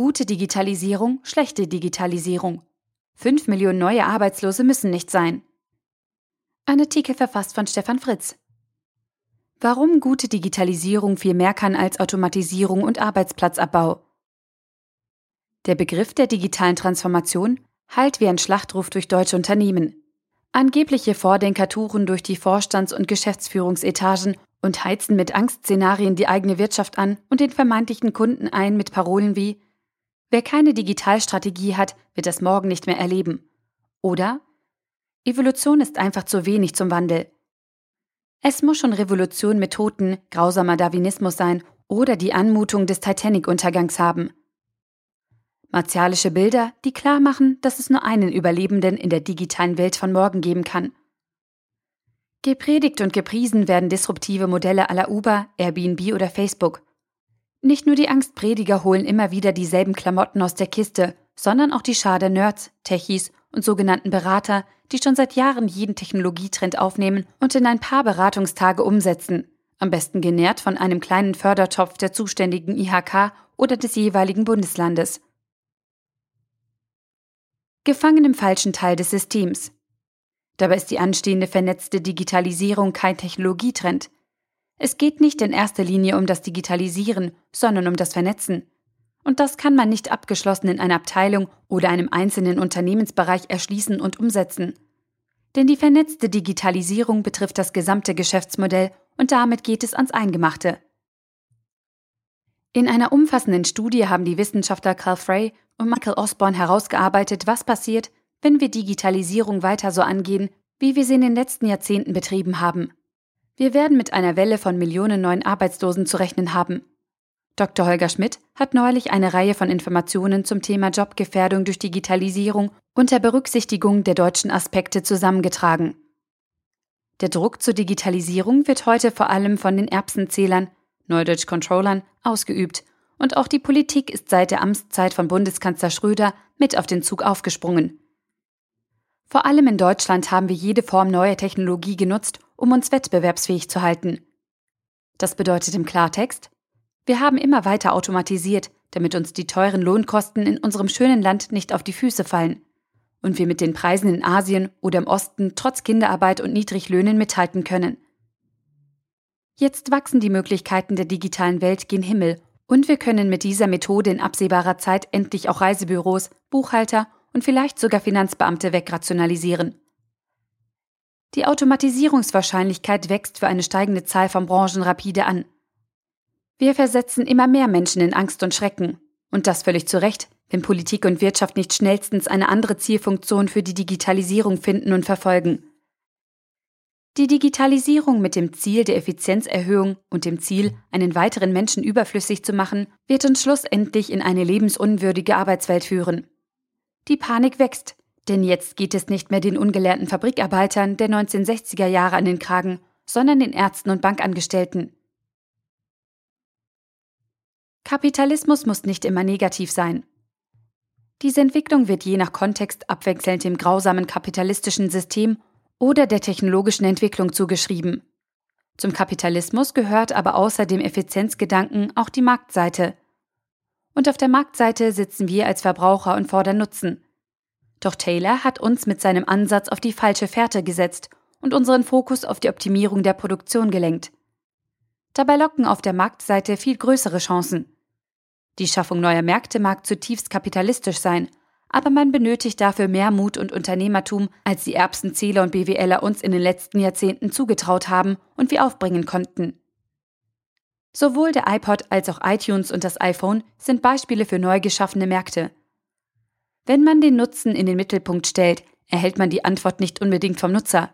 Gute Digitalisierung, schlechte Digitalisierung. Fünf Millionen neue Arbeitslose müssen nicht sein. Ein Artikel verfasst von Stefan Fritz. Warum gute Digitalisierung viel mehr kann als Automatisierung und Arbeitsplatzabbau. Der Begriff der digitalen Transformation hallt wie ein Schlachtruf durch deutsche Unternehmen. Angebliche Vordenker touren durch die Vorstands- und Geschäftsführungsetagen und heizen mit Angstszenarien die eigene Wirtschaft an und den vermeintlichen Kunden ein mit Parolen wie Wer keine Digitalstrategie hat, wird das morgen nicht mehr erleben. Oder Evolution ist einfach zu wenig zum Wandel. Es muss schon Revolution mit Toten, grausamer Darwinismus sein oder die Anmutung des Titanic-Untergangs haben. Martialische Bilder, die klar machen, dass es nur einen Überlebenden in der digitalen Welt von morgen geben kann. Gepredigt und gepriesen werden disruptive Modelle aller Uber, Airbnb oder Facebook. Nicht nur die Angstprediger holen immer wieder dieselben Klamotten aus der Kiste, sondern auch die Schar der Nerds, Techies und sogenannten Berater, die schon seit Jahren jeden Technologietrend aufnehmen und in ein paar Beratungstage umsetzen, am besten genährt von einem kleinen Fördertopf der zuständigen IHK oder des jeweiligen Bundeslandes. Gefangen im falschen Teil des Systems. Dabei ist die anstehende vernetzte Digitalisierung kein Technologietrend. Es geht nicht in erster Linie um das Digitalisieren, sondern um das Vernetzen. Und das kann man nicht abgeschlossen in einer Abteilung oder einem einzelnen Unternehmensbereich erschließen und umsetzen. Denn die vernetzte Digitalisierung betrifft das gesamte Geschäftsmodell und damit geht es ans Eingemachte. In einer umfassenden Studie haben die Wissenschaftler Carl Frey und Michael Osborne herausgearbeitet, was passiert, wenn wir Digitalisierung weiter so angehen, wie wir sie in den letzten Jahrzehnten betrieben haben. Wir werden mit einer Welle von Millionen neuen Arbeitslosen zu rechnen haben. Dr. Holger Schmidt hat neulich eine Reihe von Informationen zum Thema Jobgefährdung durch Digitalisierung unter Berücksichtigung der deutschen Aspekte zusammengetragen. Der Druck zur Digitalisierung wird heute vor allem von den Erbsenzählern, Neudeutsch Controllern, ausgeübt und auch die Politik ist seit der Amtszeit von Bundeskanzler Schröder mit auf den Zug aufgesprungen. Vor allem in Deutschland haben wir jede Form neuer Technologie genutzt, um uns wettbewerbsfähig zu halten. Das bedeutet im Klartext, wir haben immer weiter automatisiert, damit uns die teuren Lohnkosten in unserem schönen Land nicht auf die Füße fallen und wir mit den Preisen in Asien oder im Osten trotz Kinderarbeit und Niedriglöhnen mithalten können. Jetzt wachsen die Möglichkeiten der digitalen Welt gen Himmel und wir können mit dieser Methode in absehbarer Zeit endlich auch Reisebüros, Buchhalter und vielleicht sogar Finanzbeamte wegrationalisieren. Die Automatisierungswahrscheinlichkeit wächst für eine steigende Zahl von Branchen rapide an. Wir versetzen immer mehr Menschen in Angst und Schrecken. Und das völlig zu Recht, wenn Politik und Wirtschaft nicht schnellstens eine andere Zielfunktion für die Digitalisierung finden und verfolgen. Die Digitalisierung mit dem Ziel der Effizienzerhöhung und dem Ziel, einen weiteren Menschen überflüssig zu machen, wird uns schlussendlich in eine lebensunwürdige Arbeitswelt führen. Die Panik wächst, denn jetzt geht es nicht mehr den ungelernten Fabrikarbeitern der 1960er Jahre an den Kragen, sondern den Ärzten und Bankangestellten. Kapitalismus muss nicht immer negativ sein. Diese Entwicklung wird je nach Kontext abwechselnd dem grausamen kapitalistischen System oder der technologischen Entwicklung zugeschrieben. Zum Kapitalismus gehört aber außer dem Effizienzgedanken auch die Marktseite. Und auf der Marktseite sitzen wir als Verbraucher und fordern Nutzen. Doch Taylor hat uns mit seinem Ansatz auf die falsche Fährte gesetzt und unseren Fokus auf die Optimierung der Produktion gelenkt. Dabei locken auf der Marktseite viel größere Chancen. Die Schaffung neuer Märkte mag zutiefst kapitalistisch sein, aber man benötigt dafür mehr Mut und Unternehmertum, als die Erbsenzähler und BWLer uns in den letzten Jahrzehnten zugetraut haben und wir aufbringen konnten. Sowohl der iPod als auch iTunes und das iPhone sind Beispiele für neu geschaffene Märkte. Wenn man den Nutzen in den Mittelpunkt stellt, erhält man die Antwort nicht unbedingt vom Nutzer.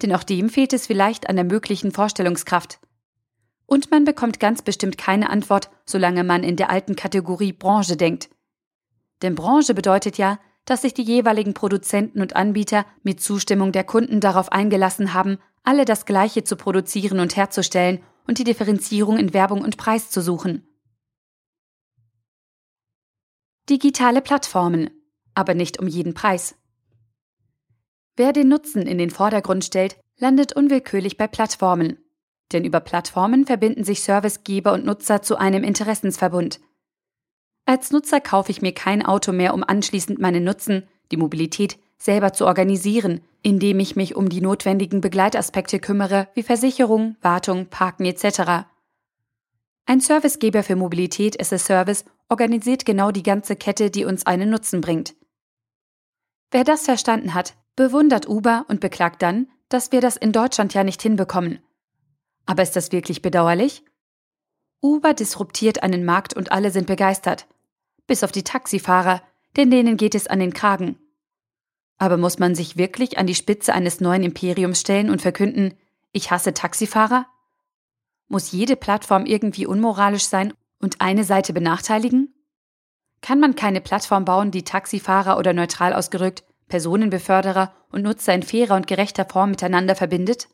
Denn auch dem fehlt es vielleicht an der möglichen Vorstellungskraft. Und man bekommt ganz bestimmt keine Antwort, solange man in der alten Kategorie Branche denkt. Denn Branche bedeutet ja, dass sich die jeweiligen Produzenten und Anbieter mit Zustimmung der Kunden darauf eingelassen haben, alle das Gleiche zu produzieren und herzustellen und die Differenzierung in Werbung und Preis zu suchen. Digitale Plattformen, aber nicht um jeden Preis. Wer den Nutzen in den Vordergrund stellt, landet unwillkürlich bei Plattformen. Denn über Plattformen verbinden sich Servicegeber und Nutzer zu einem Interessensverbund – Als Nutzer kaufe ich mir kein Auto mehr, um anschließend meinen Nutzen, die Mobilität, selber zu organisieren, indem ich mich um die notwendigen Begleitaspekte kümmere, wie Versicherung, Wartung, Parken etc. Ein Servicegeber für Mobilität as a Service organisiert genau die ganze Kette, die uns einen Nutzen bringt. Wer das verstanden hat, bewundert Uber und beklagt dann, dass wir das in Deutschland ja nicht hinbekommen. Aber ist das wirklich bedauerlich? Uber disruptiert einen Markt und alle sind begeistert. Bis auf die Taxifahrer, denn denen geht es an den Kragen. Aber muss man sich wirklich an die Spitze eines neuen Imperiums stellen und verkünden, ich hasse Taxifahrer? Muss jede Plattform irgendwie unmoralisch sein und eine Seite benachteiligen? Kann man keine Plattform bauen, die Taxifahrer oder neutral ausgedrückt Personenbeförderer und Nutzer in fairer und gerechter Form miteinander verbindet?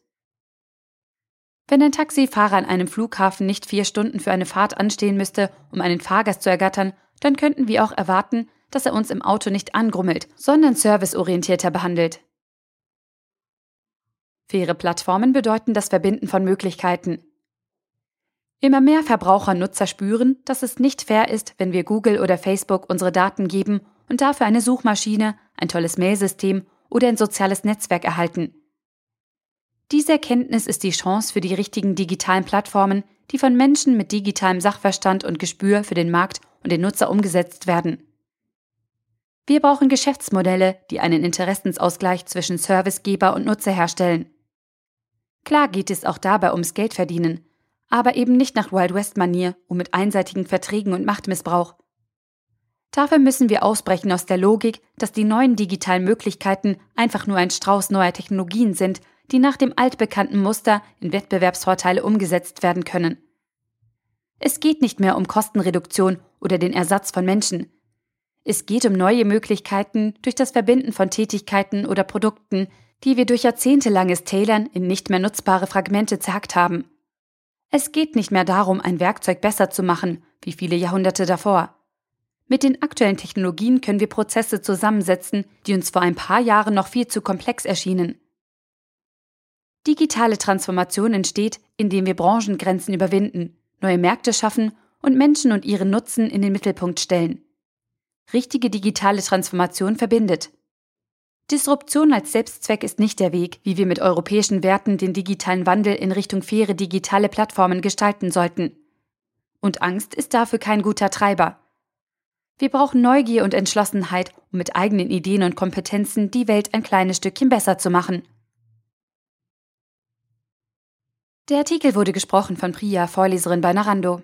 Wenn ein Taxifahrer an einem Flughafen nicht vier Stunden für eine Fahrt anstehen müsste, um einen Fahrgast zu ergattern, dann könnten wir auch erwarten, dass er uns im Auto nicht angrummelt, sondern serviceorientierter behandelt. Faire Plattformen bedeuten das Verbinden von Möglichkeiten. Immer mehr Verbraucher und Nutzer spüren, dass es nicht fair ist, wenn wir Google oder Facebook unsere Daten geben und dafür eine Suchmaschine, ein tolles Mailsystem oder ein soziales Netzwerk erhalten. Diese Erkenntnis ist die Chance für die richtigen digitalen Plattformen, die von Menschen mit digitalem Sachverstand und Gespür für den Markt und den Nutzer umgesetzt werden. Wir brauchen Geschäftsmodelle, die einen Interessensausgleich zwischen Servicegeber und Nutzer herstellen. Klar geht es auch dabei ums Geldverdienen, aber eben nicht nach Wild West-Manier und mit einseitigen Verträgen und Machtmissbrauch. Dafür müssen wir ausbrechen aus der Logik, dass die neuen digitalen Möglichkeiten einfach nur ein Strauß neuer Technologien sind, die nach dem altbekannten Muster in Wettbewerbsvorteile umgesetzt werden können. Es geht nicht mehr um Kostenreduktion oder den Ersatz von Menschen. Es geht um neue Möglichkeiten durch das Verbinden von Tätigkeiten oder Produkten, die wir durch jahrzehntelanges Tailern in nicht mehr nutzbare Fragmente zerhackt haben. Es geht nicht mehr darum, ein Werkzeug besser zu machen, wie viele Jahrhunderte davor. Mit den aktuellen Technologien können wir Prozesse zusammensetzen, die uns vor ein paar Jahren noch viel zu komplex erschienen. Digitale Transformation entsteht, indem wir Branchengrenzen überwinden, neue Märkte schaffen und Menschen und ihren Nutzen in den Mittelpunkt stellen. Richtige digitale Transformation verbindet. Disruption als Selbstzweck ist nicht der Weg, wie wir mit europäischen Werten den digitalen Wandel in Richtung faire digitale Plattformen gestalten sollten. Und Angst ist dafür kein guter Treiber. Wir brauchen Neugier und Entschlossenheit, um mit eigenen Ideen und Kompetenzen die Welt ein kleines Stückchen besser zu machen. Der Artikel wurde gesprochen von Priya, Vorleserin bei Narando.